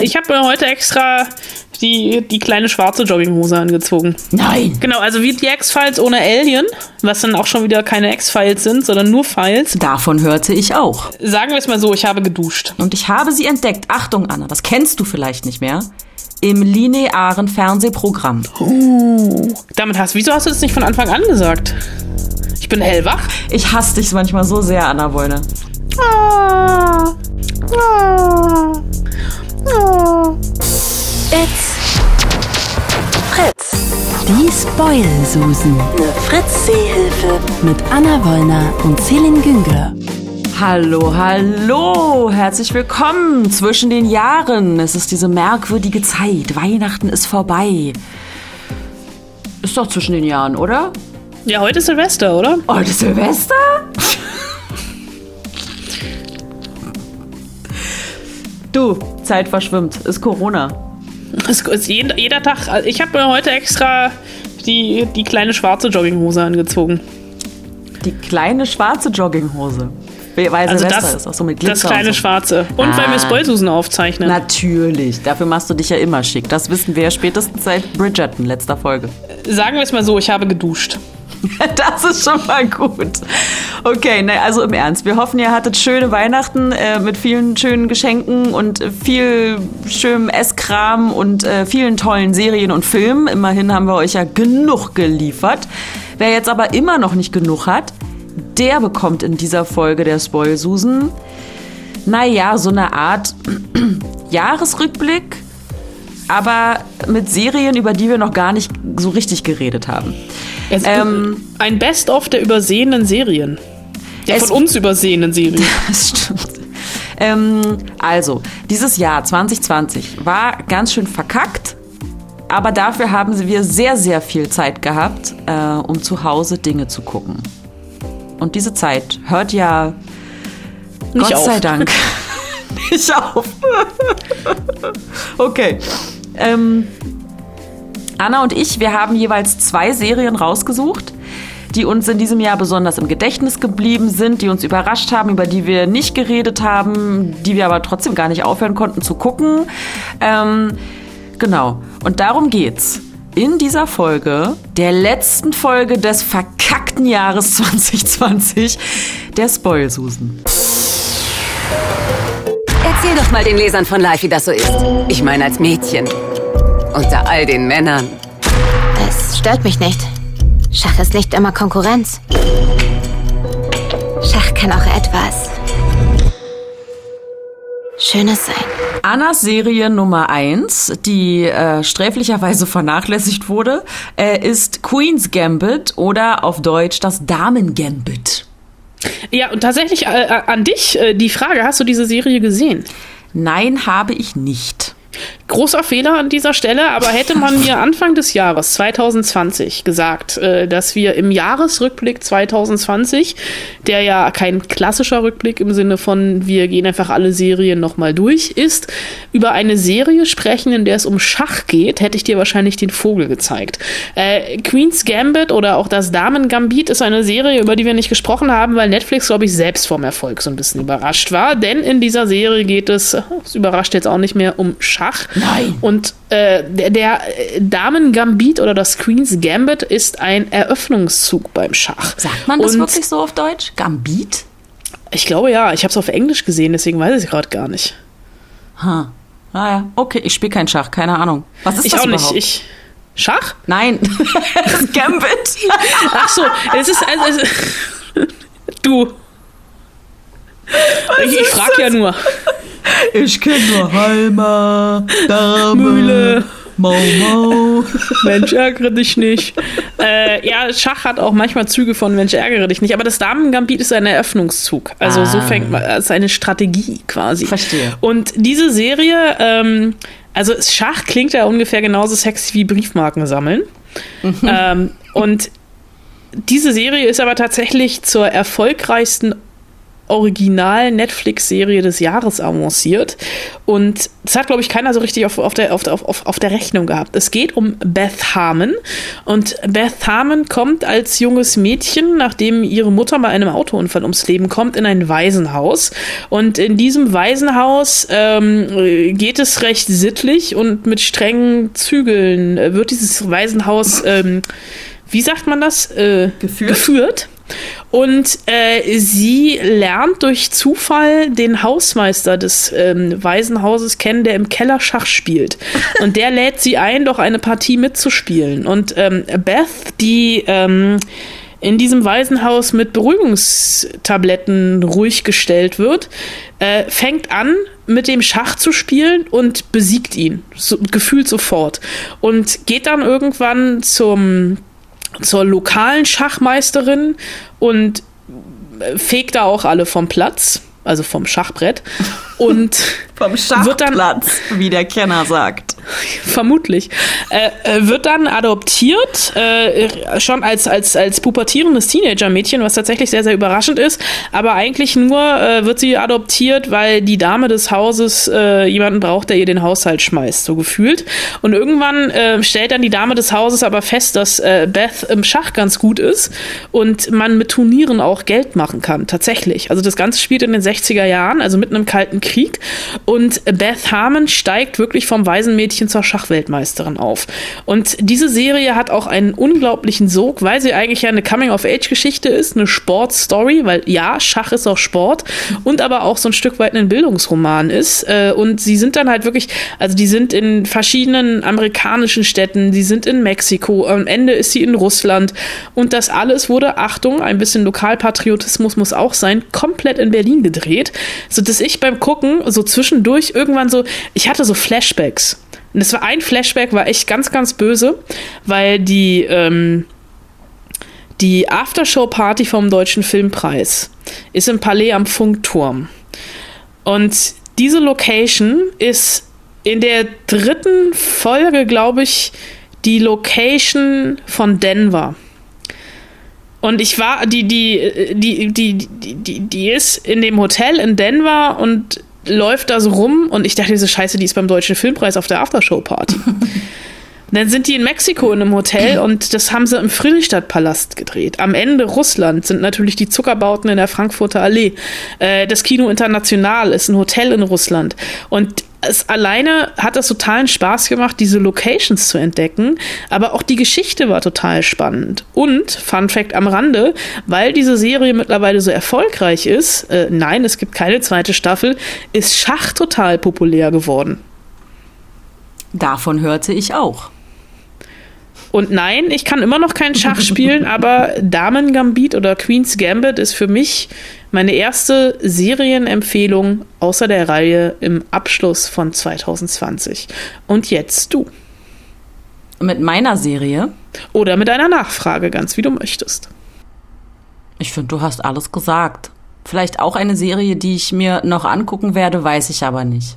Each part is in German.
Ich habe mir heute extra die, die kleine schwarze Jogginghose angezogen. Nein. Genau, also wie die X-Files ohne Alien, was dann auch schon wieder keine X-Files sind, sondern nur Files. Davon hörte ich auch. Sagen wir es mal so, ich habe geduscht. Und ich habe sie entdeckt. Achtung, Anna, das kennst du vielleicht nicht mehr. Im linearen Fernsehprogramm. Uh, damit hast wieso hast du das nicht von Anfang an gesagt? Ich bin hellwach. Ich hasse dich manchmal so sehr, Anna Wollne. Ah, ah, ah. It's Fritz. Die Spoil-Susen. Eine Fritz-Seehilfe. Mit Anna Wollner und Celine Güngler. Hallo, hallo, herzlich willkommen zwischen den Jahren. Es ist diese merkwürdige Zeit. Weihnachten ist vorbei. Ist doch zwischen den Jahren, oder? Ja, heute ist Silvester, oder? Heute ist Silvester? du, Zeit verschwimmt. Ist Corona. Es ist jeder, jeder Tag. also Ich habe mir heute extra die, die kleine schwarze Jogginghose angezogen. Die kleine schwarze Jogginghose. Weil Also Silvester das, ist auch so mit das Glitzer kleine und so. schwarze. Und weil Ah. wir Spoilsusen aufzeichnen. Natürlich, dafür machst du dich ja immer schick. Das wissen wir ja spätestens seit Bridgerton, letzter Folge. Sagen wir es mal so, ich habe geduscht. Das ist schon mal gut. Okay, ne, also im Ernst. Wir hoffen, ihr hattet schöne Weihnachten äh, mit vielen schönen Geschenken und äh, viel schönem Esskram und äh, vielen tollen Serien und Filmen. Immerhin haben wir euch ja genug geliefert. Wer jetzt aber immer noch nicht genug hat, der bekommt in dieser Folge der Spoilsusen, naja, so eine Art Jahresrückblick, aber mit Serien, über die wir noch gar nicht so richtig geredet haben. Es, Ähm, ein Best-of der übersehenen Serien. Der Es- von uns übersehenen Serien. Das stimmt. Ähm, also, dieses Jahr 2020 war ganz schön verkackt, aber dafür haben wir sehr, sehr viel Zeit gehabt, äh, um zu Hause Dinge zu gucken. Und diese Zeit hört ja Nicht Gott auf. sei Dank nicht auf. okay. Ähm, Anna und ich, wir haben jeweils zwei Serien rausgesucht, die uns in diesem Jahr besonders im Gedächtnis geblieben sind, die uns überrascht haben, über die wir nicht geredet haben, die wir aber trotzdem gar nicht aufhören konnten zu gucken. Ähm, genau. Und darum geht's. In dieser Folge, der letzten Folge des verkackten Jahres 2020, der Spoilsusen. Erzähl doch mal den Lesern von Life, wie das so ist. Ich meine als Mädchen. Unter all den Männern. Es stört mich nicht. Schach ist nicht immer Konkurrenz. Schach kann auch etwas Schönes sein. Annas Serie Nummer eins, die äh, sträflicherweise vernachlässigt wurde, äh, ist Queen's Gambit oder auf Deutsch das Damen Gambit. Ja, und tatsächlich äh, äh, an dich äh, die Frage, hast du diese Serie gesehen? Nein, habe ich nicht. Großer Fehler an dieser Stelle, aber hätte man mir Anfang des Jahres 2020 gesagt, äh, dass wir im Jahresrückblick 2020, der ja kein klassischer Rückblick im Sinne von wir gehen einfach alle Serien nochmal durch ist, über eine Serie sprechen, in der es um Schach geht, hätte ich dir wahrscheinlich den Vogel gezeigt. Äh, Queen's Gambit oder auch das Damen Gambit ist eine Serie, über die wir nicht gesprochen haben, weil Netflix, glaube ich, selbst vom Erfolg so ein bisschen überrascht war. Denn in dieser Serie geht es, es überrascht jetzt auch nicht mehr, um Schach. Nein. Und äh, der, der äh, Damen Gambit oder das Queen's Gambit ist ein Eröffnungszug beim Schach. Sagt man das Und wirklich so auf Deutsch? Gambit? Ich glaube ja, ich habe es auf Englisch gesehen, deswegen weiß ich es gerade gar nicht. Ha. Ah ja, okay, ich spiele kein Schach, keine Ahnung. Was ist ich das auch überhaupt? nicht. Ich Schach? Nein, das Gambit. Ach so, es ist also, es, du. Ich, ich frag ja nur. Ich kenne nur Halma, Dame, Mühle. Mau Mau. Mensch, ärgere dich nicht. Äh, ja, Schach hat auch manchmal Züge von Mensch, ärgere dich nicht. Aber das Damen-Gambit ist ein Eröffnungszug. Also so Ah. fängt man, es ist eine Strategie quasi. Verstehe. Und diese Serie, ähm, also Schach klingt ja ungefähr genauso sexy wie Briefmarken sammeln. Ähm, und diese Serie ist aber tatsächlich zur erfolgreichsten Original-Netflix-Serie des Jahres avanciert. Und das hat, glaube ich, keiner so richtig auf, auf, der, auf, auf, auf der Rechnung gehabt. Es geht um Beth Harmon. Und Beth Harmon kommt als junges Mädchen, nachdem ihre Mutter bei einem Autounfall ums Leben kommt, in ein Waisenhaus. Und in diesem Waisenhaus ähm, geht es recht sittlich und mit strengen Zügeln äh, wird dieses Waisenhaus, ähm, wie sagt man das? Äh, Geführt? geführt. Und äh, sie lernt durch Zufall den Hausmeister des ähm, Waisenhauses kennen, der im Keller Schach spielt. Und der lädt sie ein, doch eine Partie mitzuspielen. Und ähm, Beth, die ähm, in diesem Waisenhaus mit Beruhigungstabletten ruhig gestellt wird, äh, fängt an, mit dem Schach zu spielen und besiegt ihn. So, gefühlt sofort. Und geht dann irgendwann zum zur lokalen Schachmeisterin und fegt da auch alle vom Platz, also vom Schachbrett. Und Vom Wird dann- Schachplatz, wie der Kenner sagt. vermutlich, äh, äh, wird dann adoptiert, äh, schon als, als, als pubertierendes Teenager-Mädchen, was tatsächlich sehr, sehr überraschend ist. Aber eigentlich nur äh, wird sie adoptiert, weil die Dame des Hauses äh, jemanden braucht, der ihr den Haushalt schmeißt, so gefühlt. Und irgendwann äh, stellt dann die Dame des Hauses aber fest, dass Beth im Schach ganz gut ist und man mit Turnieren auch Geld machen kann, tatsächlich. Also das Ganze spielt in den 60er Jahren, also mitten im Kalten Krieg. Und Beth Harmon steigt wirklich vom Waisenmädchen zur Schachweltmeisterin auf. Und diese Serie hat auch einen unglaublichen Sog, weil sie eigentlich ja eine Coming-of-Age-Geschichte ist, eine Sportstory, weil ja, Schach ist auch Sport und aber auch so ein Stück weit ein Bildungsroman ist. Äh, Und sie sind dann halt wirklich, also die sind in verschiedenen amerikanischen Städten, die sind in Mexiko, am Ende ist sie in Russland und das alles wurde, Achtung, ein bisschen Lokalpatriotismus muss auch sein, komplett in Berlin gedreht, so dass ich beim Gucken so zwischendurch irgendwann so, ich hatte so Flashbacks. Und das war ein Flashback, war echt ganz, ganz böse, weil die, ähm, die Aftershow-Party vom Deutschen Filmpreis ist im Palais am Funkturm. Und diese Location ist in der dritten Folge, glaube ich, die Location von Denver. Und ich war, die, die, die, die, die, die ist in dem Hotel in Denver und läuft da so rum und ich dachte, diese Scheiße, die ist beim Deutschen Filmpreis auf der Aftershow-Party. Dann sind die in Mexiko in einem Hotel und das haben sie im Friedrichstadtpalast gedreht. Am Ende Russland sind natürlich die Zuckerbauten in der Frankfurter Allee. Äh, das Kino International ist ein Hotel in Russland. Und es alleine hat das totalen Spaß gemacht, diese Locations zu entdecken, aber auch die Geschichte war total spannend. Und, Fun Fact am Rande, weil diese Serie mittlerweile so erfolgreich ist, äh, nein, es gibt keine zweite Staffel, ist Schach total populär geworden. Davon hörte ich auch. Und nein, ich kann immer noch kein Schach spielen, aber Damen Gambit oder Queen's Gambit ist für mich meine erste Serienempfehlung außer der Reihe im Abschluss von 2020. Und jetzt du. Mit meiner Serie, Oder mit einer Nachfrage, ganz wie du möchtest. ich finde, du hast alles gesagt. Vielleicht auch eine Serie, die ich mir noch angucken werde, weiß ich aber nicht.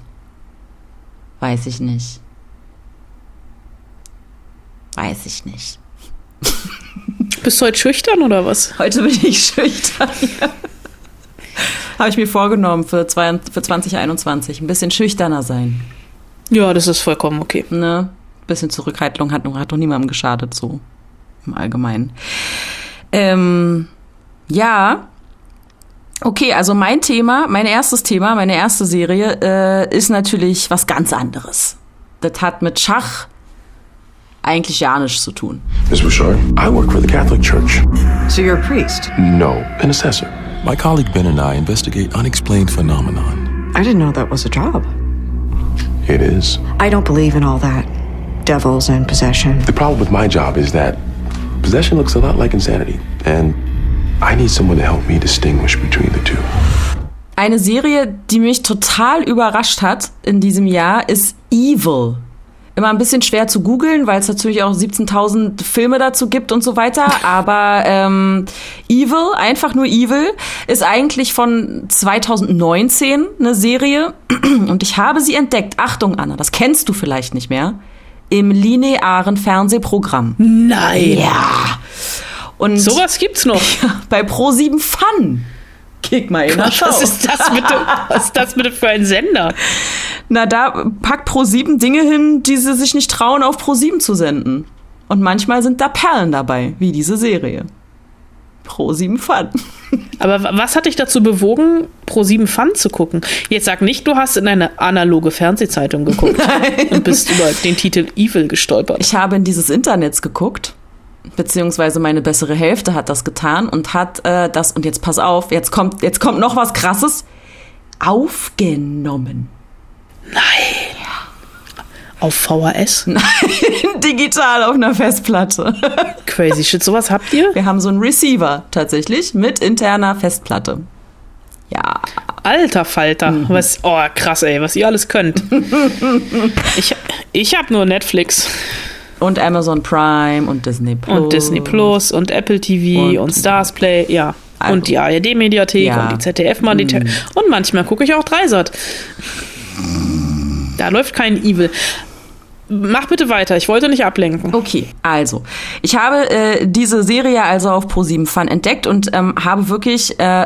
Weiß ich nicht. Weiß ich nicht. Bist du heute schüchtern oder was? Heute bin ich schüchtern. Habe ich mir vorgenommen für, zwei, für 2021. Ein bisschen schüchterner sein. Ja, das ist vollkommen okay. Ne? Bisschen Zurückhaltung hat, noch- hat noch niemandem geschadet, so im Allgemeinen. Ähm, ja. Okay, also mein Thema, mein erstes Thema, meine erste Serie äh, ist natürlich was ganz anderes. Das hat mit Schach eigentlich ja nichts zu tun. Ms. Bouchard, I work for the Catholic Church. So you're a priest? No, an assessor. My colleague Ben and I investigate unexplained phenomenon. I didn't know that was a job. It is. I don't believe in all that. Devils and possession. The problem with my job is that possession looks a lot like insanity, and I need someone to help me distinguish between the two. Eine Serie, die mich total überrascht hat in diesem Jahr, ist Evil. Immer ein bisschen schwer zu googeln, weil es natürlich auch 17.000 Filme dazu gibt und so weiter. Aber ähm, Evil, einfach nur Evil, ist eigentlich von 2019 eine Serie. Und ich habe sie entdeckt. Achtung, Anna, das kennst du vielleicht nicht mehr. Im linearen Fernsehprogramm. Nein. Ja. Und Sowas gibt's noch. bei Pro7 Fun Kick mal in Show. Was ist das bitte? Was ist das bitte für ein Sender? Na, da packt Pro7 Dinge hin, die sie sich nicht trauen, auf Pro7 zu senden. Und manchmal sind da Perlen dabei, wie diese Serie. Pro7 Fun. Aber wa- was hat dich dazu bewogen, Pro7 Fun zu gucken? Jetzt sag nicht, du hast in eine analoge Fernsehzeitung geguckt und bist über den Titel Evil gestolpert. Ich habe in dieses Internets geguckt, beziehungsweise meine bessere Hälfte hat das getan und hat äh, das, und jetzt pass auf, jetzt kommt, jetzt kommt noch was krasses, aufgenommen. Auf VHS? Digital auf einer Festplatte. Crazy shit, sowas habt ihr? Wir haben so einen Receiver tatsächlich mit interner Festplatte. Ja. Alter Falter. Was, oh, krass, ey, was ihr alles könnt. ich ich habe nur Netflix Und Amazon Prime und Disney Plus. und Disney Plus und Apple TV und, Und- Stars Play, ja. Also- und die ARD-Mediathek Ja. und die ZDF-Mediathek. Und manchmal gucke ich auch Dreisat. Da läuft kein Evil. Mach bitte weiter, ich wollte nicht ablenken. Okay, also ich habe äh, diese Serie also auf Pro7 Fun entdeckt und ähm, habe wirklich äh,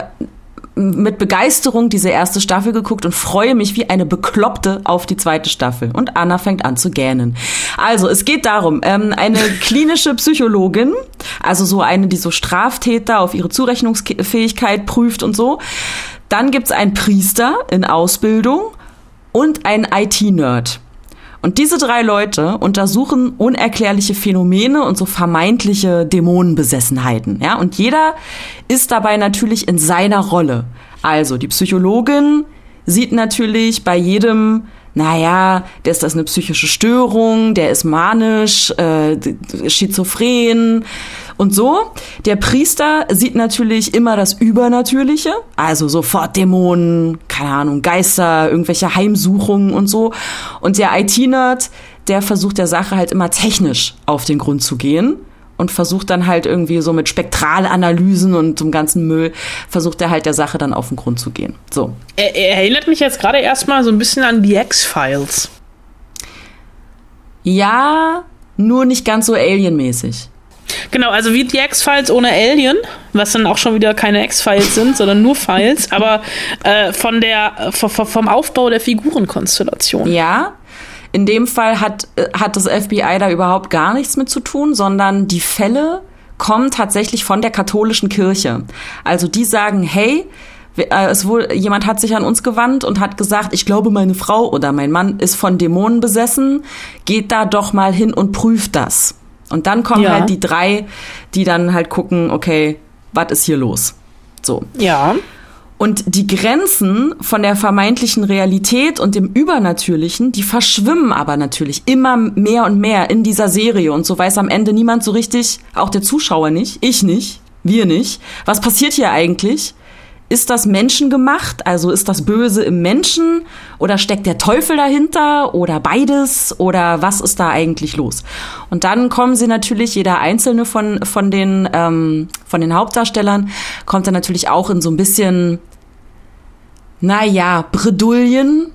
mit Begeisterung diese erste Staffel geguckt und freue mich wie eine Bekloppte auf die zweite Staffel. Und Anna fängt an zu gähnen. Also, es geht darum, ähm, eine klinische Psychologin, also so eine, die so Straftäter auf ihre Zurechnungsfähigkeit prüft und so. Dann gibt's einen Priester in Ausbildung und einen IT-Nerd. Und diese drei Leute untersuchen unerklärliche Phänomene und so vermeintliche Dämonenbesessenheiten. Ja? Und jeder ist dabei natürlich in seiner Rolle. Also die Psychologin sieht natürlich bei jedem, naja, der ist das eine psychische Störung, der ist manisch, äh, schizophren und so. Der Priester sieht natürlich immer das Übernatürliche, also sofort Dämonen, keine Ahnung, Geister, irgendwelche Heimsuchungen und so. Und der IT-Nerd, der versucht der Sache halt immer technisch auf den Grund zu gehen und versucht dann halt irgendwie so mit Spektralanalysen und dem ganzen Müll, versucht er halt der Sache dann auf den Grund zu gehen. So. Er, er erinnert mich jetzt gerade erstmal so ein bisschen an die X-Files. Ja, nur nicht ganz so alienmäßig. Genau, also wie die X-Files ohne Alien, was dann auch schon wieder keine X-Files sind, sondern nur Files, aber äh, von der, vom Aufbau der Figurenkonstellation. Ja, in dem Fall hat, äh, hat das FBI da überhaupt gar nichts mit zu tun, sondern die Fälle kommen tatsächlich von der katholischen Kirche. Also die sagen, hey, äh, es wohl, jemand hat sich an uns gewandt und hat gesagt, ich glaube, meine Frau oder mein Mann ist von Dämonen besessen, geht da doch mal hin und prüft das. Und dann kommen Ja. halt die drei, die dann halt gucken, okay, was ist hier los? So. Ja. Und die Grenzen von der vermeintlichen Realität und dem Übernatürlichen, die verschwimmen aber natürlich immer mehr und mehr in dieser Serie. Und so weiß am Ende niemand so richtig, auch der Zuschauer nicht, ich nicht, wir nicht, was passiert hier eigentlich? Ist das menschengemacht? Also ist das Böse im Menschen? Oder steckt der Teufel dahinter? Oder beides? Oder was ist da eigentlich los? Und dann kommen sie natürlich, jeder einzelne von, von, den, ähm, von den Hauptdarstellern, kommt dann natürlich auch in so ein bisschen, naja, Bredouillen.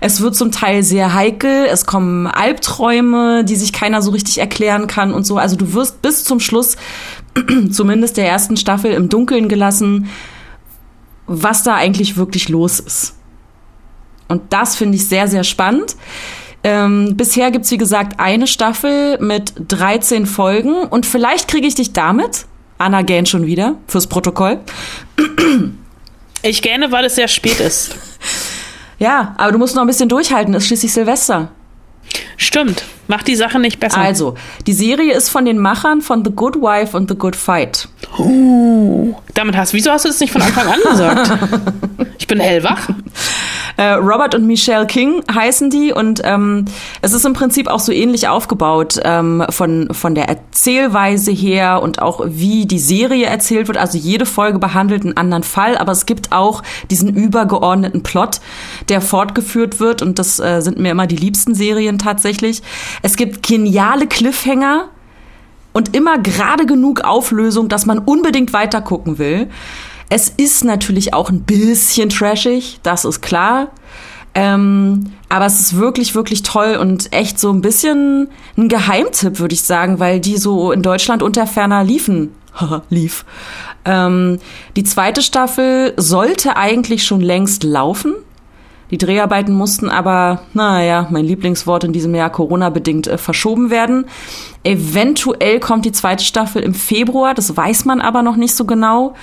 Es wird zum Teil sehr heikel, es kommen Albträume, die sich keiner so richtig erklären kann und so. Also du wirst bis zum Schluss, zumindest der ersten Staffel, im Dunkeln gelassen, was da eigentlich wirklich los ist. Und das finde ich sehr, sehr spannend. Ähm, bisher gibt's wie gesagt, eine Staffel mit 13 Folgen und vielleicht kriege ich dich damit, Anna gähnt schon wieder, fürs Protokoll. Ich gähne, weil es sehr spät ist. Ja, aber du musst noch ein bisschen durchhalten, ist schließlich Silvester. Stimmt. Macht die Sache nicht besser. Also, die Serie ist von den Machern von The Good Wife und The Good Fight. Damit hast wieso hast du das nicht von Anfang an gesagt? Ich bin hellwach. Äh, Robert und Michelle King heißen die und ähm, es ist im Prinzip auch so ähnlich aufgebaut ähm, von, von der Erzählweise her und auch wie die Serie erzählt wird. Also jede Folge behandelt einen anderen Fall, aber es gibt auch diesen übergeordneten Plot, der fortgeführt wird und das äh, sind mir immer die liebsten Serien tatsächlich. Es gibt geniale Cliffhanger und immer gerade genug Auflösung, dass man unbedingt weiter gucken will. Es ist natürlich auch ein bisschen trashig, das ist klar. Ähm, aber es ist wirklich, wirklich toll und echt so ein bisschen ein Geheimtipp, würde ich sagen, weil die so in Deutschland unter ferner liefen, lief. Ähm, die zweite Staffel sollte eigentlich schon längst laufen. Die Dreharbeiten mussten aber, naja, mein Lieblingswort in diesem Jahr Corona-bedingt äh, verschoben werden. Eventuell kommt die zweite Staffel im Februar, das weiß man aber noch nicht so genau.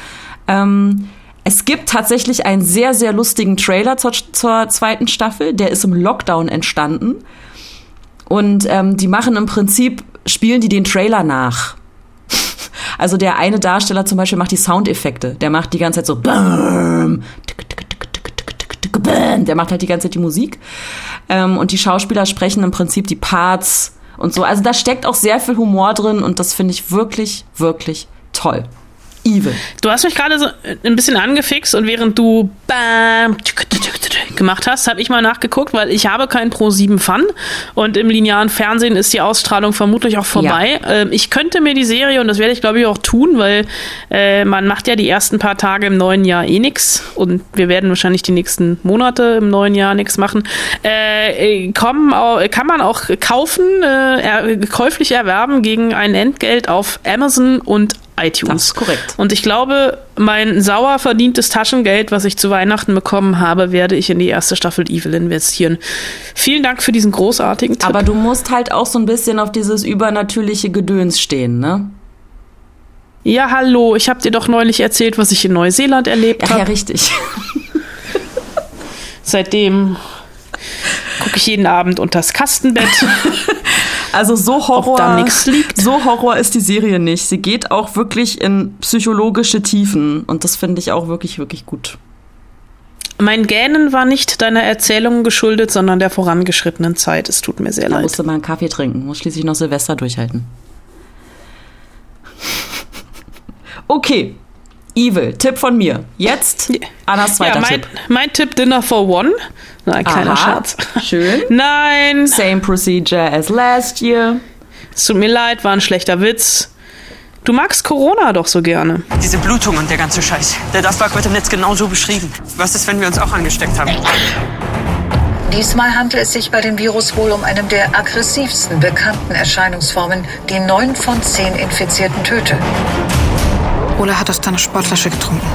Ähm, es gibt tatsächlich einen sehr, sehr lustigen Trailer zur, zur zweiten Staffel, der ist im Lockdown entstanden. Und ähm, die machen im Prinzip, spielen die den Trailer nach. Also der eine Darsteller zum Beispiel macht die Soundeffekte. Der macht die ganze Zeit so der macht halt die ganze Zeit die Musik. Ähm, und die Schauspieler sprechen im Prinzip die Parts und so. Also da steckt auch sehr viel Humor drin und das finde ich wirklich, wirklich toll. Evil. Du hast mich gerade so ein bisschen angefixt und während du bam, gemacht hast, habe ich mal nachgeguckt, weil ich habe kein Pro 7 Fun und im linearen Fernsehen ist die Ausstrahlung vermutlich auch vorbei. Ja. Ähm, ich könnte mir die Serie, und das werde ich glaube ich auch tun, weil äh, man macht ja die ersten paar Tage im neuen Jahr eh nix und wir werden wahrscheinlich die nächsten Monate im neuen Jahr nichts machen. Äh, äh kommen, kann man auch kaufen, äh, käuflich erwerben gegen ein Entgelt auf Amazon und iTunes. Das ist korrekt. Und ich glaube, mein sauer verdientes Taschengeld, was ich zu Weihnachten bekommen habe, werde ich in die erste Staffel Evil investieren. Vielen Dank für diesen großartigen Tipp. Aber du musst halt auch so ein bisschen auf dieses übernatürliche Gedöns stehen, ne? Ja, hallo, ich habe dir doch neulich erzählt, was ich in Neuseeland erlebt habe. Ja, richtig. Seitdem gucke ich jeden Abend unters Kastenbett. Also so Horror, so Horror ist die Serie nicht. Sie geht auch wirklich in psychologische Tiefen und das finde ich auch wirklich, wirklich gut. Mein Gähnen war nicht deiner Erzählung geschuldet, sondern der vorangeschrittenen Zeit. Es tut mir sehr da leid. musste mal einen Kaffee trinken, muss schließlich noch Silvester durchhalten. Okay, Evil, Tipp von mir. Jetzt Annas zweiter ja, mein, Tipp. Mein Tipp Dinner for One. Nein, kleiner Aha, Scherz. Schön. Nein. Same procedure as last year. Es tut mir leid, war ein schlechter Witz. Du magst Corona doch so gerne. Diese Blutung und der ganze Scheiß. Der Dustbug wird im Netz genauso beschrieben. Was ist, wenn wir uns auch angesteckt haben? Diesmal handelt es sich bei dem Virus wohl um eine der aggressivsten bekannten Erscheinungsformen, die neun von zehn Infizierten tötet. Ole hat aus deiner Sportflasche getrunken.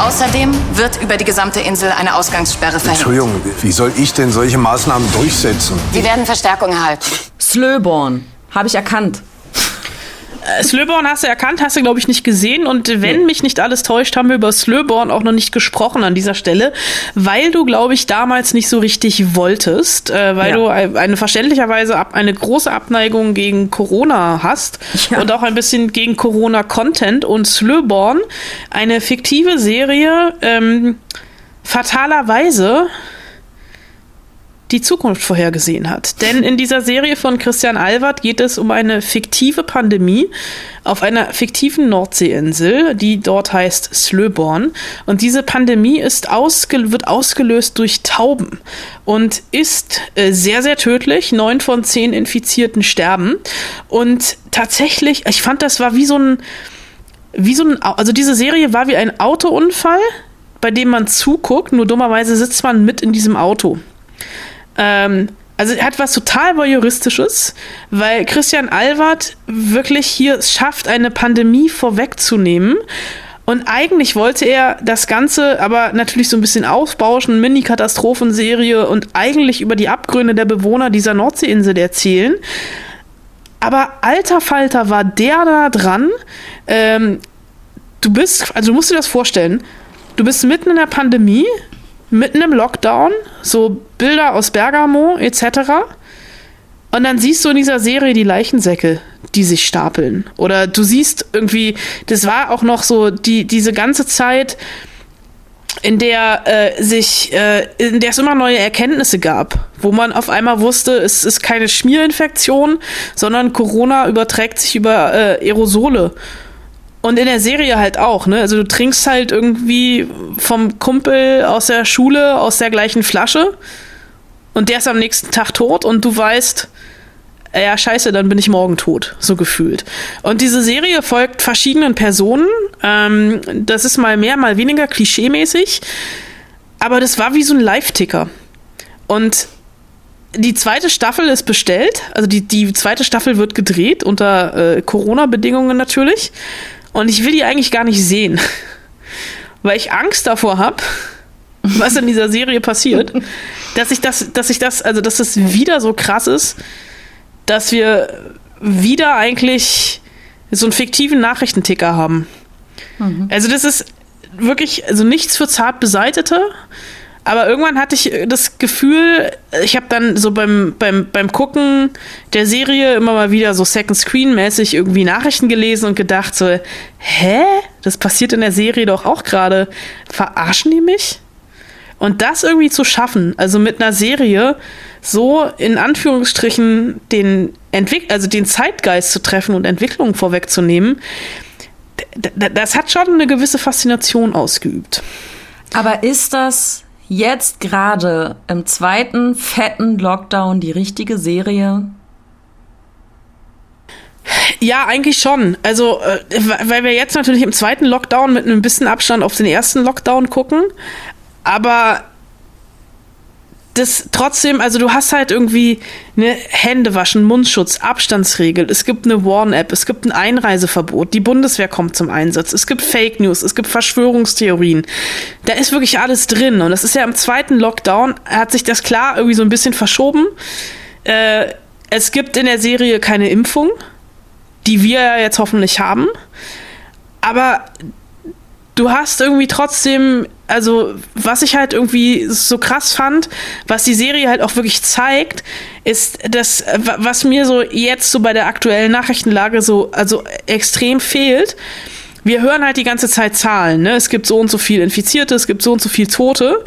Außerdem wird über die gesamte Insel eine Ausgangssperre verhängt. Entschuldigung, wie soll ich denn solche Maßnahmen durchsetzen? Sie werden Verstärkung erhalten. Slöborn, habe ich erkannt. Slöborn hast du erkannt, hast du, glaube ich, nicht gesehen. Und wenn nee. mich nicht alles täuscht, haben wir über Slöborn auch noch nicht gesprochen an dieser Stelle, weil du, glaube ich, damals nicht so richtig wolltest, äh, weil ja. du eine verständlicherweise ab, eine große Abneigung gegen Corona hast ja. und auch ein bisschen gegen Corona-Content. Und Slöborn, eine fiktive Serie, ähm, fatalerweise die Zukunft vorhergesehen hat. Denn in dieser Serie von Christian Alward geht es um eine fiktive Pandemie auf einer fiktiven Nordseeinsel, die dort heißt Slöborn. Und diese Pandemie ist ausge wird ausgelöst durch Tauben und ist äh, sehr, sehr tödlich. Neun von zehn Infizierten sterben. Und tatsächlich, ich fand, das war wie so ein, wie so ein, also diese Serie war wie ein Autounfall, bei dem man zuguckt, nur dummerweise sitzt man mit in diesem Auto. Ähm, also hat was total voyeuristisches, weil Christian Alward wirklich hier schafft, eine Pandemie vorwegzunehmen. Und eigentlich wollte er das Ganze aber natürlich so ein bisschen ausbauschen, Mini-Katastrophenserie und eigentlich über die Abgründe der Bewohner dieser Nordseeinsel erzählen. Aber alter Falter war der da dran. Ähm, du bist, also du musst dir das vorstellen, du bist mitten in der Pandemie, mitten im Lockdown, so Bilder aus Bergamo etc. Und dann siehst du in dieser Serie die Leichensäcke, die sich stapeln. Oder du siehst irgendwie, das war auch noch so die, diese ganze Zeit, in der äh, sich, äh, in der es immer neue Erkenntnisse gab, wo man auf einmal wusste, es ist keine Schmierinfektion, sondern Corona überträgt sich über äh, Aerosole. Und in der Serie halt auch, ne? Also du trinkst halt irgendwie vom Kumpel aus der Schule aus der gleichen Flasche und der ist am nächsten Tag tot und du weißt, ja, scheiße, dann bin ich morgen tot, so gefühlt. Und diese Serie folgt verschiedenen Personen. Ähm, das ist mal mehr, mal weniger klischeemäßig. Aber das war wie so ein Live-Ticker. Und die zweite Staffel ist bestellt. Also die, die zweite Staffel wird gedreht unter äh, Corona-Bedingungen natürlich. Und ich will die eigentlich gar nicht sehen, weil ich Angst davor habe, was in dieser Serie passiert, dass ich das, dass ich das, also dass es wieder so krass ist, dass wir wieder eigentlich so einen fiktiven Nachrichtenticker haben. Mhm. Also das ist wirklich, also nichts für zart Beseitete. Aber irgendwann hatte ich das Gefühl, ich habe dann so beim, beim, beim Gucken der Serie immer mal wieder so Second Screen-mäßig irgendwie Nachrichten gelesen und gedacht so, hä? Das passiert in der Serie doch auch gerade. Verarschen die mich? Und das irgendwie zu schaffen, also mit einer Serie so in Anführungsstrichen den Entwick also den Zeitgeist zu treffen und Entwicklungen vorwegzunehmen, das hat schon eine gewisse Faszination ausgeübt. Aber ist das jetzt gerade im zweiten fetten Lockdown die richtige Serie? Ja, eigentlich schon. Also, äh, weil wir jetzt natürlich im zweiten Lockdown mit einem bisschen Abstand auf den ersten Lockdown gucken. Aber das trotzdem, also du hast halt irgendwie eine Händewaschen, Mundschutz, Abstandsregel, es gibt eine Warn-App, es gibt ein Einreiseverbot, die Bundeswehr kommt zum Einsatz, es gibt Fake News, es gibt Verschwörungstheorien. Da ist wirklich alles drin. Und das ist ja im zweiten Lockdown, hat sich das klar irgendwie so ein bisschen verschoben. Äh, es gibt in der Serie keine Impfung, die wir ja jetzt hoffentlich haben. Aber du hast irgendwie trotzdem, also was ich halt irgendwie so krass fand, was die Serie halt auch wirklich zeigt, ist das, was mir so jetzt so bei der aktuellen Nachrichtenlage so, also extrem fehlt. Wir hören halt die ganze Zeit Zahlen, ne? Es gibt so und so viel Infizierte, es gibt so und so viel Tote.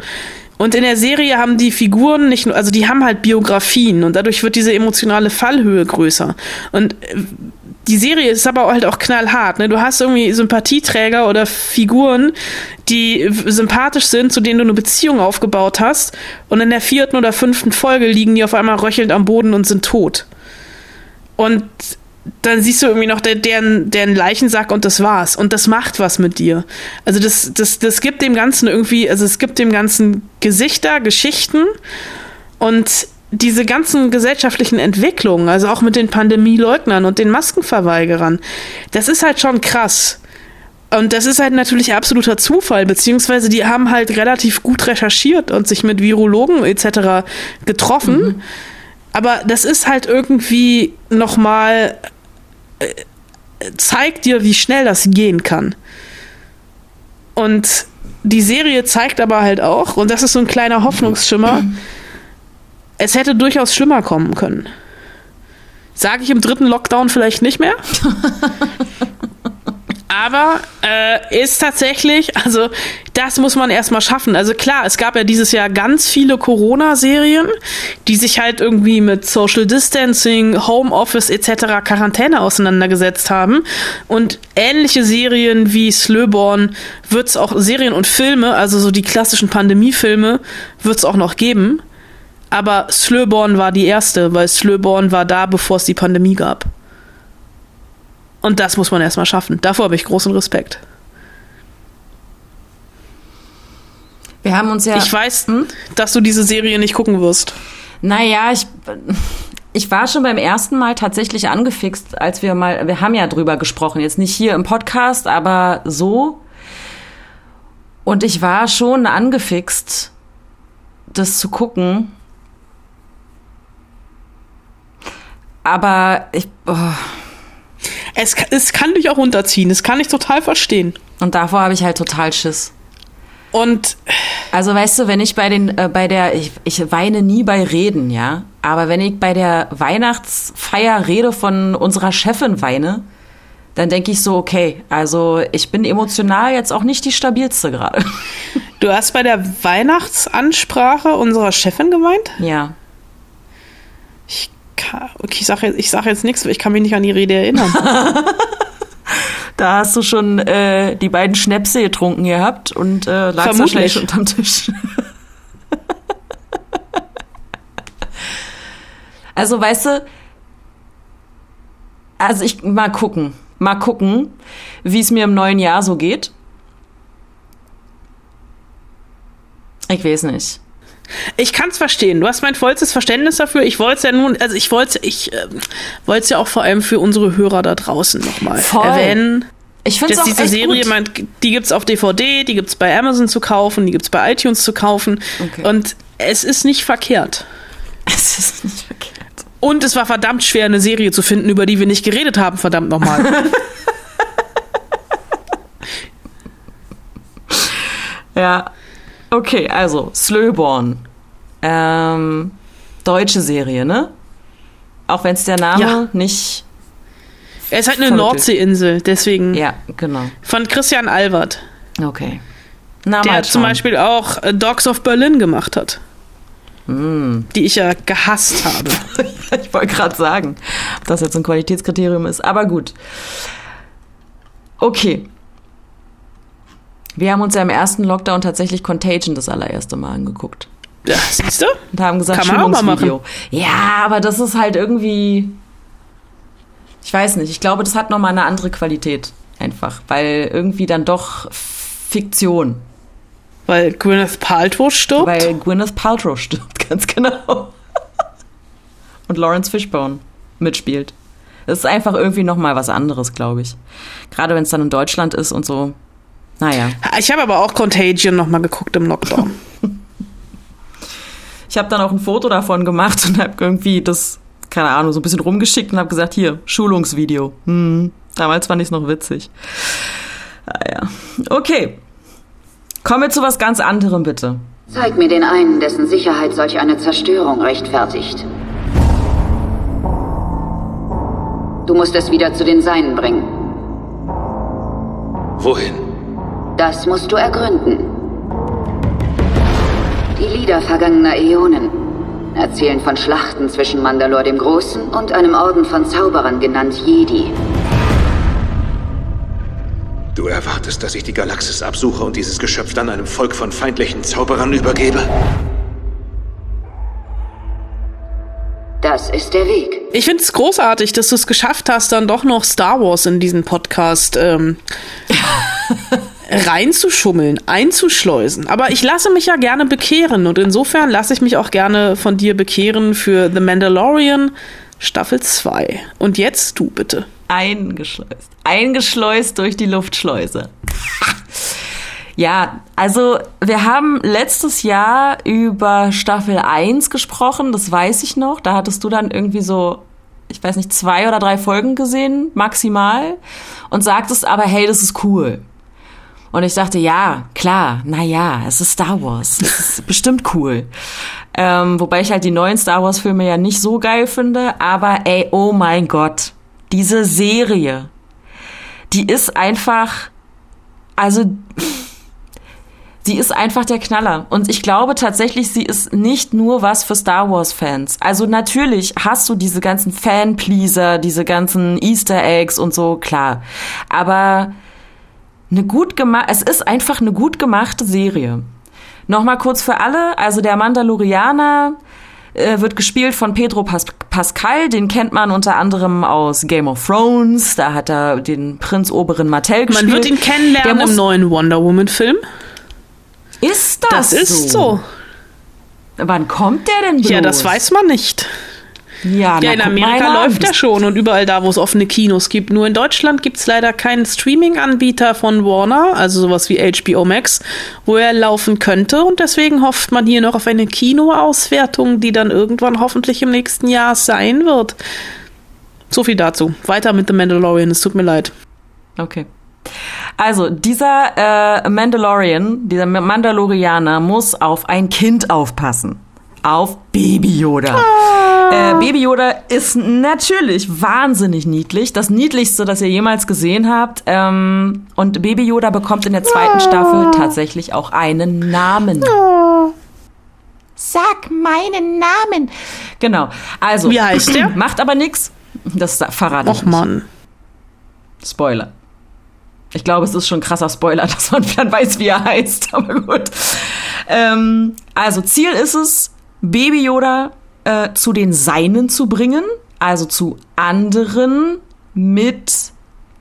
Und in der Serie haben die Figuren nicht nur, also die haben halt Biografien und dadurch wird diese emotionale Fallhöhe größer. Und die Serie ist aber halt auch knallhart. Ne? Du hast irgendwie Sympathieträger oder Figuren, die sympathisch sind, zu denen du eine Beziehung aufgebaut hast. Und in der vierten oder fünften Folge liegen die auf einmal röchelnd am Boden und sind tot. Und dann siehst du irgendwie noch der, deren, deren Leichensack und das war's. Und das macht was mit dir. Also das, das, das gibt dem Ganzen irgendwie, also es gibt dem Ganzen Gesichter, Geschichten und diese ganzen gesellschaftlichen Entwicklungen, also auch mit den Pandemieleugnern und den Maskenverweigerern, das ist halt schon krass. Und das ist halt natürlich absoluter Zufall, beziehungsweise die haben halt relativ gut recherchiert und sich mit Virologen etc. getroffen. Mhm. Aber das ist halt irgendwie nochmal, äh, zeigt dir, wie schnell das gehen kann. Und die Serie zeigt aber halt auch, und das ist so ein kleiner Hoffnungsschimmer, mhm es hätte durchaus schlimmer kommen können. Sage ich im dritten Lockdown vielleicht nicht mehr. Aber äh, ist tatsächlich, also das muss man erstmal schaffen. Also klar, es gab ja dieses Jahr ganz viele Corona-Serien, die sich halt irgendwie mit Social Distancing, Homeoffice etc., Quarantäne auseinandergesetzt haben. Und ähnliche Serien wie Slöborn wird es auch, Serien und Filme, also so die klassischen Pandemiefilme, wird es auch noch geben. Aber Slöborn war die erste, weil Slöborn war da, bevor es die Pandemie gab. Und das muss man erstmal schaffen. Davor habe ich großen Respekt. Wir haben uns ja. Ich weiß, hm? dass du diese Serie nicht gucken wirst. Naja, ich, ich war schon beim ersten Mal tatsächlich angefixt, als wir mal, wir haben ja drüber gesprochen, jetzt nicht hier im Podcast, aber so. Und ich war schon angefixt, das zu gucken. Aber ich. Oh. Es, es kann dich auch runterziehen, das kann ich total verstehen. Und davor habe ich halt total Schiss. Und also weißt du, wenn ich bei den äh, bei der ich, ich weine nie bei Reden, ja, aber wenn ich bei der Weihnachtsfeier Rede von unserer Chefin weine, dann denke ich so, okay, also ich bin emotional jetzt auch nicht die stabilste gerade. Du hast bei der Weihnachtsansprache unserer Chefin geweint? Ja. Ich okay, ich sage jetzt, ich sag jetzt nichts, ich kann mich nicht an die Rede erinnern. da hast du schon äh, die beiden Schnäpse getrunken gehabt und äh, lagst wahrscheinlich unterm Tisch. also, weißt du, also ich mal gucken, mal gucken, wie es mir im neuen Jahr so geht. Ich weiß nicht. Ich kann es verstehen. Du hast mein vollstes Verständnis dafür. Ich wollte es ja nun, also ich wollte ich äh, wollte es ja auch vor allem für unsere Hörer da draußen nochmal erwähnen. Ich finde es diese echt Serie, gut. man, die gibt's auf DVD, die gibt's bei Amazon zu kaufen, die gibt's bei iTunes zu kaufen. Und es ist nicht verkehrt. Es ist nicht verkehrt. Und es war verdammt schwer, eine Serie zu finden, über die wir nicht geredet haben, verdammt nochmal. Ja. Okay, also Slöborn. Ähm, deutsche Serie, ne? Auch wenn es der Name Ja. nicht. er ist halt eine. Nordseeinsel, deswegen. Ja, genau. Von Christian Albert. Okay. Na, der zum. Beispiel auch äh, Dogs of Berlin gemacht hat. Hm. Die ich ja gehasst habe. Ich wollte gerade sagen, ob das jetzt ein Qualitätskriterium ist. Aber gut. Okay. Wir haben uns ja im ersten Lockdown tatsächlich Contagion das allererste Mal angeguckt. Ja, siehst du? Und haben gesagt, Kann man auch mal Schulungsvideo. Ja, aber das ist halt irgendwie. Ich weiß nicht. Ich glaube, das hat nochmal eine andere Qualität. Einfach. Weil irgendwie dann doch Fiktion. Weil Gwyneth Paltrow stirbt? Weil Gwyneth Paltrow stirbt, ganz genau. Und Lawrence Fishbone mitspielt. Das ist einfach irgendwie nochmal was anderes, glaube ich. Gerade wenn es dann in Deutschland ist und so. Naja. Ich habe aber auch Contagion nochmal geguckt im Lockdown. Ich habe dann auch ein Foto davon gemacht und habe irgendwie das, keine Ahnung, so ein bisschen rumgeschickt und habe gesagt, hier, Schulungsvideo. Hm, damals fand ich es noch witzig. Ah ja. Okay. Kommen wir zu was ganz anderem, bitte. Zeig mir den einen, dessen Sicherheit solch eine Zerstörung rechtfertigt. Du musst es wieder zu den Seinen bringen. Wohin? Das musst du ergründen. Die Lieder vergangener Äonen erzählen von Schlachten zwischen Mandalor dem Großen und einem Orden von Zauberern genannt Jedi. Du erwartest, dass ich die Galaxis absuche und dieses Geschöpf dann einem Volk von feindlichen Zauberern übergebe? Das ist der Weg. Ich finde es großartig, dass du es geschafft hast, dann doch noch Star Wars in diesen Podcast ähm, reinzuschummeln, einzuschleusen. Aber ich lasse mich ja gerne bekehren und insofern lasse ich mich auch gerne von dir bekehren für The Mandalorian Staffel 2. Und jetzt du bitte. Eingeschleust. Eingeschleust durch die Luftschleuse. Ja, also wir haben letztes Jahr über Staffel 1 gesprochen, das weiß ich noch. Da hattest du dann irgendwie so, ich weiß nicht, zwei oder drei Folgen gesehen, maximal. Und sagtest aber, hey, das ist cool. Und ich dachte, ja, klar, na ja, es ist Star Wars. Es ist bestimmt cool. Ähm, wobei ich halt die neuen Star Wars Filme ja nicht so geil finde. Aber ey, oh mein Gott, diese Serie, die ist einfach, also, sie ist einfach der Knaller. Und ich glaube tatsächlich, sie ist nicht nur was für Star Wars Fans. Also natürlich hast du diese ganzen Fan-Pleaser, diese ganzen Easter Eggs und so, klar. Aber eine gut gemacht, es ist einfach eine gut gemachte Serie. Nochmal kurz für alle, also der Mandalorianer äh, wird gespielt von Pedro Pas Pascal, den kennt man unter anderem aus Game of Thrones, da hat er den Prinz Oberin Martell gespielt. Man wird ihn kennenlernen im neuen Wonder Woman Film. Ist das, Das ist so. Wann kommt der denn bloß? Ja, das weiß man nicht. Ja, Ja, in Amerika läuft er schon und überall da, wo es offene Kinos gibt. Nur in Deutschland gibt es leider keinen Streaming-Anbieter von Warner, also sowas wie HBO Max, wo er laufen könnte. Und deswegen hofft man hier noch auf eine Kinoauswertung, die dann irgendwann hoffentlich im nächsten Jahr sein wird. So viel dazu. Weiter mit The Mandalorian, es tut mir leid. Okay. Also, dieser äh, Mandalorian, dieser Mandalorianer muss auf ein Kind aufpassen. Auf Baby Yoda. Äh, Baby Yoda ist natürlich wahnsinnig niedlich. Das niedlichste, das ihr jemals gesehen habt. Ähm, und Baby Yoda bekommt in der zweiten Staffel tatsächlich auch einen Namen. Sag meinen Namen. Genau. Also. Wie heißt der? Macht aber nichts. Das verrate ich Och nicht. Mann. Spoiler. Ich glaube, es ist schon ein krasser Spoiler, dass man dann weiß, wie er heißt. Aber gut. Ähm, also Ziel ist es, Baby Yoda äh, zu den Seinen zu bringen, also zu anderen mit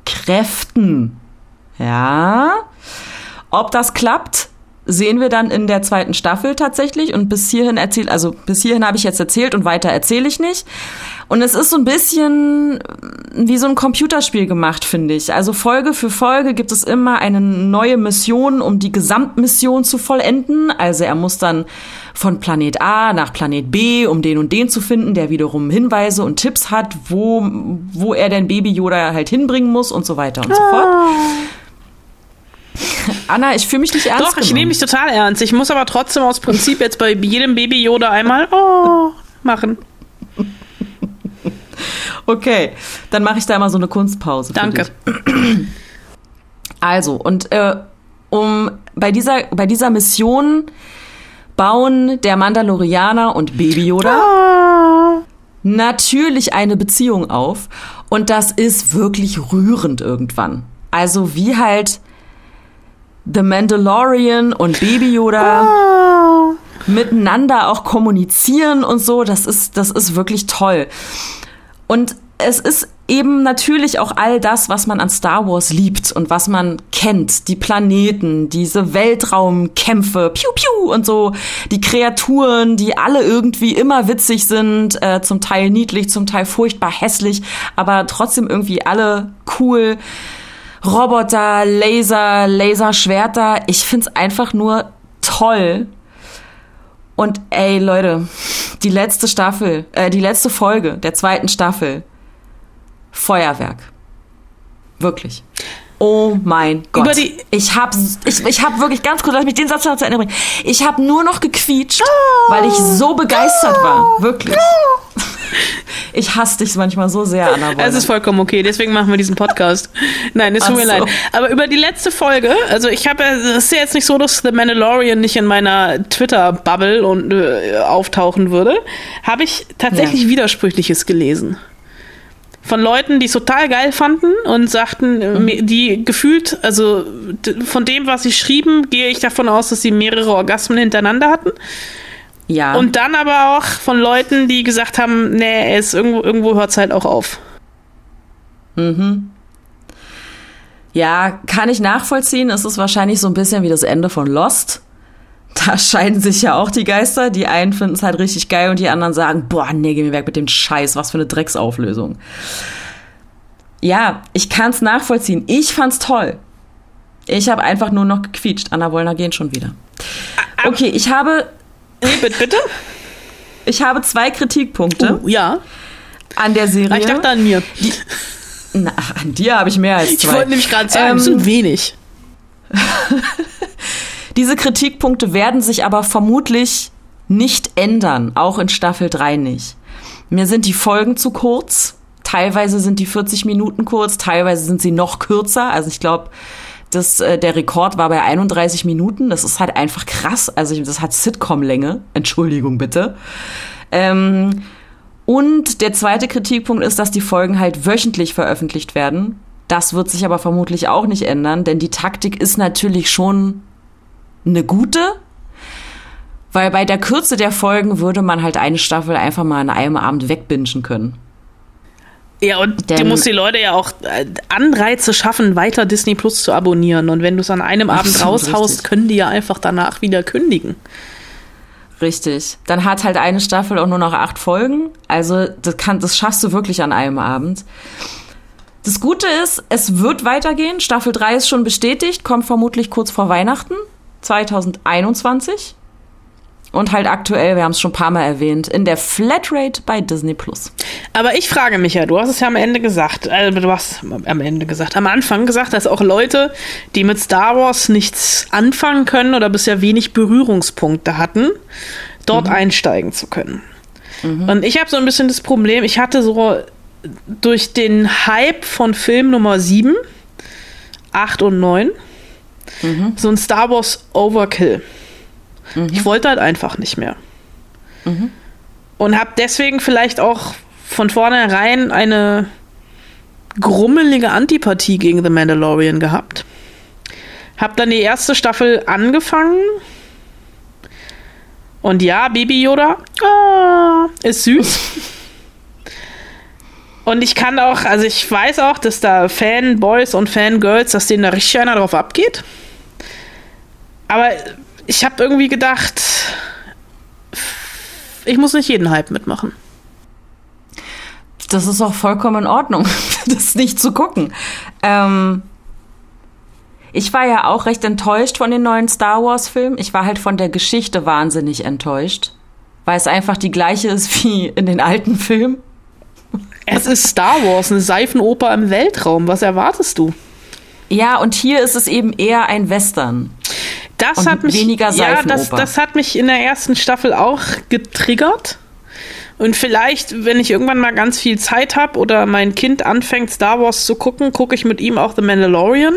Kräften. Ja. Ob das klappt, sehen wir dann in der zweiten Staffel tatsächlich und bis hierhin erzählt, also bis hierhin habe ich jetzt erzählt und weiter erzähle ich nicht. Und es ist so ein bisschen wie so ein Computerspiel gemacht, finde ich. Also Folge für Folge gibt es immer eine neue Mission, um die Gesamtmission zu vollenden. Also er muss dann von Planet A nach Planet B, um den und den zu finden, der wiederum Hinweise und Tipps hat, wo, wo er denn Baby Yoda halt hinbringen muss und so weiter und so fort. Anna, ich fühle mich nicht ernst. Doch, ich nehme mich total ernst. Ich muss aber trotzdem aus Prinzip jetzt bei jedem Baby Yoda einmal oh machen. Okay, dann mache ich da mal so eine Kunstpause. Danke. Also, und äh, um bei dieser, bei dieser Mission bauen der Mandalorianer und Baby Yoda oh. natürlich eine Beziehung auf. Und das ist wirklich rührend irgendwann. Also wie halt The Mandalorian und Baby Yoda oh. miteinander auch kommunizieren und so, das ist, das ist wirklich toll. Und es ist eben natürlich auch all das, was man an Star Wars liebt und was man kennt. Die Planeten, diese Weltraumkämpfe, piu piu und so, die Kreaturen, die alle irgendwie immer witzig sind, äh, zum Teil niedlich, zum Teil furchtbar hässlich, aber trotzdem irgendwie alle cool. Roboter, Laser, Laserschwerter. Ich find's einfach nur toll. Und ey, Leute, die letzte Staffel, äh, die letzte Folge der zweiten Staffel, Feuerwerk. Wirklich. Oh mein Gott. Ich hab, ich, ich hab wirklich ganz kurz, lass mich den Satz noch zu Ende bringen. Ich hab nur noch gequietscht, weil ich so begeistert war. Wirklich. Ich hasse dich manchmal so sehr, Anna. Es ist vollkommen okay, deswegen machen wir diesen Podcast. Nein, es tut mir so. leid. Aber über die letzte Folge, also ich habe, es ist ja jetzt nicht so, dass The Mandalorian nicht in meiner Twitter-Bubble und äh, auftauchen würde, habe ich tatsächlich ja. Widersprüchliches gelesen von Leuten, die es total geil fanden und sagten, äh, mhm. die gefühlt, also von dem, was sie schrieben, gehe ich davon aus, dass sie mehrere Orgasmen hintereinander hatten. Ja. Und dann aber auch von Leuten, die gesagt haben, nee, es irgendwo, irgendwo hört es halt auch auf. Mhm. Ja, kann ich nachvollziehen. Es ist wahrscheinlich so ein bisschen wie das Ende von Lost. Da scheiden sich ja auch die Geister. Die einen finden es halt richtig geil und die anderen sagen, boah, nee, geh mir weg mit dem Scheiß, was für eine Drecksauflösung. Ja, ich kann es nachvollziehen. Ich fand's toll. Ich habe einfach nur noch gequietscht. Anna Wollner gehen schon wieder. Okay, ich habe bitte, bitte? Ich habe zwei Kritikpunkte. Uh, ja. An der Serie. Ich dachte an mir. Die, na, an dir habe ich mehr als zwei. Ich wollte nämlich gerade sagen, ähm, sind wenig. Diese Kritikpunkte werden sich aber vermutlich nicht ändern, auch in Staffel 3 nicht. Mir sind die Folgen zu kurz. Teilweise sind die 40 Minuten kurz, teilweise sind sie noch kürzer. Also ich glaube, das, äh, der Rekord war bei 31 Minuten. Das ist halt einfach krass. Also das hat Sitcom-Länge. Entschuldigung bitte. Ähm, und der zweite Kritikpunkt ist, dass die Folgen halt wöchentlich veröffentlicht werden. Das wird sich aber vermutlich auch nicht ändern, denn die Taktik ist natürlich schon eine gute. Weil bei der Kürze der Folgen würde man halt eine Staffel einfach mal an einem Abend wegbingen können. Ja, und Denn, du musst die Leute ja auch äh, Anreize schaffen, weiter Disney Plus zu abonnieren. Und wenn du es an einem Abend raushaust, richtig. können die ja einfach danach wieder kündigen. Richtig. Dann hat halt eine Staffel auch nur noch acht Folgen. Also das, kann, das schaffst du wirklich an einem Abend. Das Gute ist, es wird weitergehen. Staffel 3 ist schon bestätigt, kommt vermutlich kurz vor Weihnachten 2021. Und halt aktuell, wir haben es schon ein paar Mal erwähnt, in der Flatrate bei Disney Plus. Aber ich frage mich ja, du hast es ja am Ende gesagt, äh, du hast am Ende gesagt, am Anfang gesagt, dass auch Leute, die mit Star Wars nichts anfangen können oder bisher wenig Berührungspunkte hatten, dort mhm. einsteigen zu können. Mhm. Und ich habe so ein bisschen das Problem, ich hatte so durch den Hype von Film Nummer 7, 8 und 9 mhm. so ein Star Wars Overkill. Mhm. Ich wollte halt einfach nicht mehr. Mhm. Und habe deswegen vielleicht auch von vornherein eine grummelige Antipathie gegen The Mandalorian gehabt. Hab dann die erste Staffel angefangen. Und ja, Baby Yoda ah, ist süß. Und ich kann auch, also ich weiß auch, dass da Fanboys und Fangirls, dass denen da richtig einer drauf abgeht. Aber ich habe irgendwie gedacht, ich muss nicht jeden Hype mitmachen. Das ist auch vollkommen in Ordnung, das nicht zu gucken. Ähm, ich war ja auch recht enttäuscht von den neuen Star Wars-Filmen. Ich war halt von der Geschichte wahnsinnig enttäuscht, weil es einfach die gleiche ist wie in den alten Filmen. Es ist Star Wars, eine Seifenoper im Weltraum. Was erwartest du? Ja, und hier ist es eben eher ein Western. Das und hat mich weniger ja, das, Seifenoper. das hat mich in der ersten Staffel auch getriggert. Und vielleicht, wenn ich irgendwann mal ganz viel Zeit habe oder mein Kind anfängt, Star Wars zu gucken, gucke ich mit ihm auch The Mandalorian.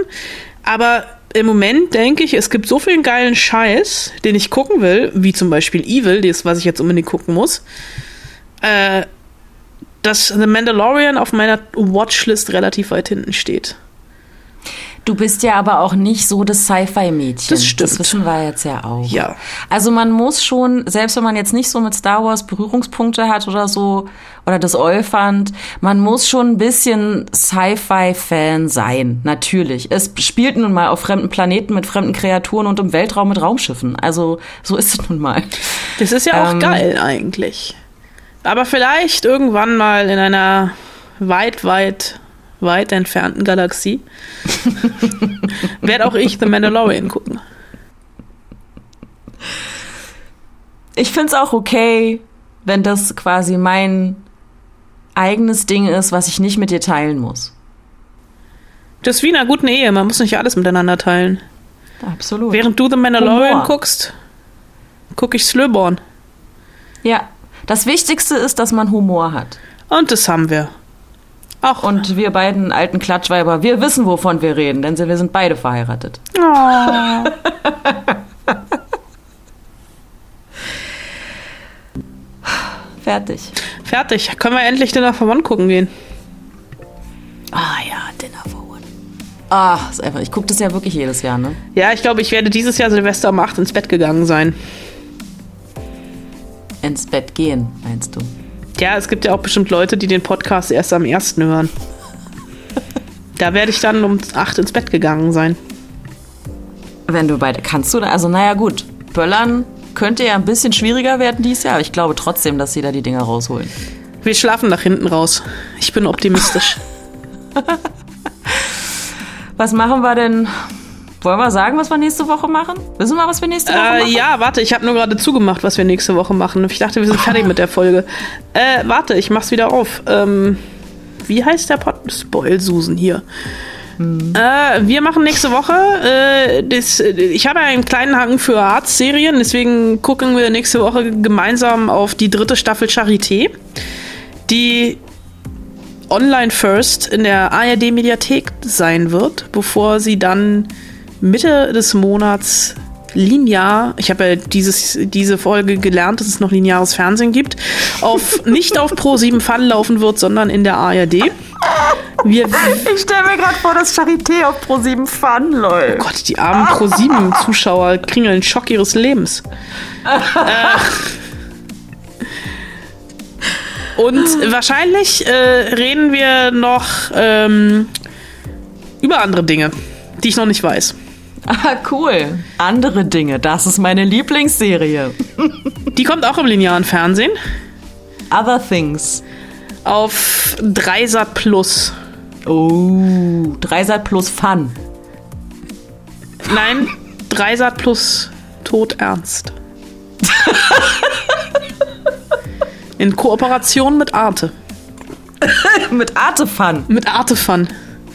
Aber im Moment denke ich, es gibt so viel geilen Scheiß, den ich gucken will, wie zum Beispiel Evil, das, was ich jetzt unbedingt gucken muss, äh, dass The Mandalorian auf meiner Watchlist relativ weit hinten steht. Du bist ja aber auch nicht so das Sci-Fi-Mädchen. Das stimmt. Das wissen wir jetzt ja auch. Ja. Also man muss schon, selbst wenn man jetzt nicht so mit Star Wars Berührungspunkte hat oder so, oder das Olfand, man muss schon ein bisschen Sci-Fi-Fan sein. Natürlich. Es spielt nun mal auf fremden Planeten mit fremden Kreaturen und im Weltraum mit Raumschiffen. Also so ist es nun mal. Das ist ja auch Ähm, geil eigentlich. Aber vielleicht irgendwann mal in einer weit, weit, weit entfernten Galaxie werde auch ich The Mandalorian gucken. Ich find's auch okay, wenn das quasi mein eigenes Ding ist, was ich nicht mit dir teilen muss. Das ist wie in einer guten Ehe, man muss nicht alles miteinander teilen. Absolut. Während du The Mandalorian Humor. guckst, gucke ich Slöborn. Ja, das Wichtigste ist, dass man Humor hat. Und das haben wir. Auch. Und wir beiden alten Klatschweiber, wir wissen, wovon wir reden, denn wir sind beide verheiratet. Oh. Fertig. Fertig. Können wir endlich Dinner for One gucken gehen? Ah ja, Dinner for One. Ah, ist einfach, ich gucke das ja wirklich jedes Jahr, ne? Ja, ich glaube, ich werde dieses Jahr Silvester um 8 ins Bett gegangen sein. Ins Bett gehen, meinst du? Ja, es gibt ja auch bestimmt Leute, die den Podcast erst am 1. hören. Da werde ich dann um 8 ins Bett gegangen sein. Wenn du beide kannst du, da- also naja gut, Böllern könnte ja ein bisschen schwieriger werden dieses Jahr, aber ich glaube trotzdem, dass sie da die Dinger rausholen. Wir schlafen nach hinten raus. Ich bin optimistisch. Was machen wir denn? Wollen wir sagen, was wir nächste Woche machen? Wissen wir, was wir nächste Woche Äh, machen? ja, warte, ich habe nur gerade zugemacht, was wir nächste Woche machen. Ich dachte, wir sind fertig mit der Folge. Äh, warte, ich mach's wieder auf. Ähm, wie heißt der Pod? Spoil-Susan hier. Äh, wir machen nächste Woche. Äh, das, ich habe einen kleinen Haken für Arztserien, deswegen gucken wir nächste Woche gemeinsam auf die dritte Staffel Charité, die online first in der ARD-Mediathek sein wird, bevor sie dann Mitte des Monats linear, ich habe ja dieses, diese Folge gelernt, dass es noch lineares Fernsehen gibt, auf, nicht auf Pro7 Fun laufen wird, sondern in der ARD. Wir, Ich stelle mir gerade vor, dass Charité auf Pro7 Fun läuft. Oh Gott, die armen Pro7-Zuschauer kriegen einen Schock ihres Lebens. äh, und wahrscheinlich äh, reden wir noch ähm, über andere Dinge, die ich noch nicht weiß. Ah, cool. Andere Dinge, das ist meine Lieblingsserie. Die kommt auch im linearen Fernsehen. Other Things. Auf Dreisat Plus. Oh, Dreisat plus Fun. Nein, Dreisat Plus Tod Ernst. In Kooperation mit Arte. mit Arte Fun. Mit Arte Fun.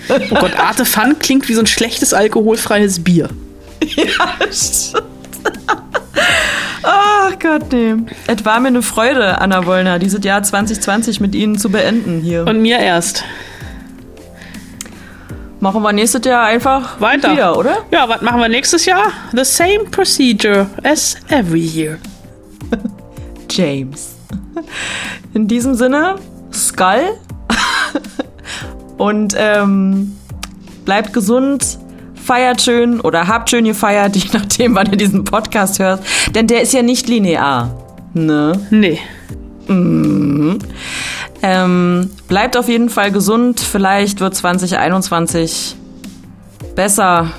Oh Gott, Arte Fun klingt wie so ein schlechtes alkoholfreies Bier. Ja, stimmt. Ach Gott, nee. Es war mir eine Freude, Anna Wollner, dieses Jahr 2020 mit Ihnen zu beenden hier. Und mir erst. Machen wir nächstes Jahr einfach Weiter. wieder, oder? Ja, was machen wir nächstes Jahr? The same procedure as every year. James. In diesem Sinne, Skull. Und ähm, bleibt gesund, feiert schön oder habt schön gefeiert, je nachdem, wann ihr diesen Podcast hört. Denn der ist ja nicht linear. Ne? Nee. Mhm. Ähm, bleibt auf jeden Fall gesund. Vielleicht wird 2021 besser.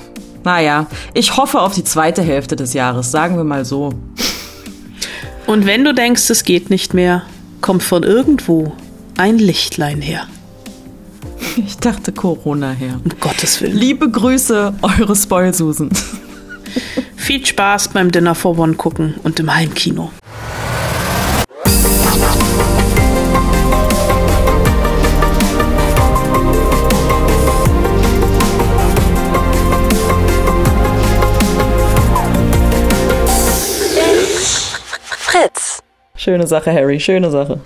Naja, ich hoffe auf die zweite Hälfte des Jahres, sagen wir mal so. Und wenn du denkst, es geht nicht mehr, kommt von irgendwo ein Lichtlein her. Ich dachte Corona her. Um Gottes Willen. Liebe Grüße, eure Spoilsusen. Viel Spaß beim Dinner for One gucken und im Heimkino. Fritz. Schöne Sache, Harry, schöne Sache.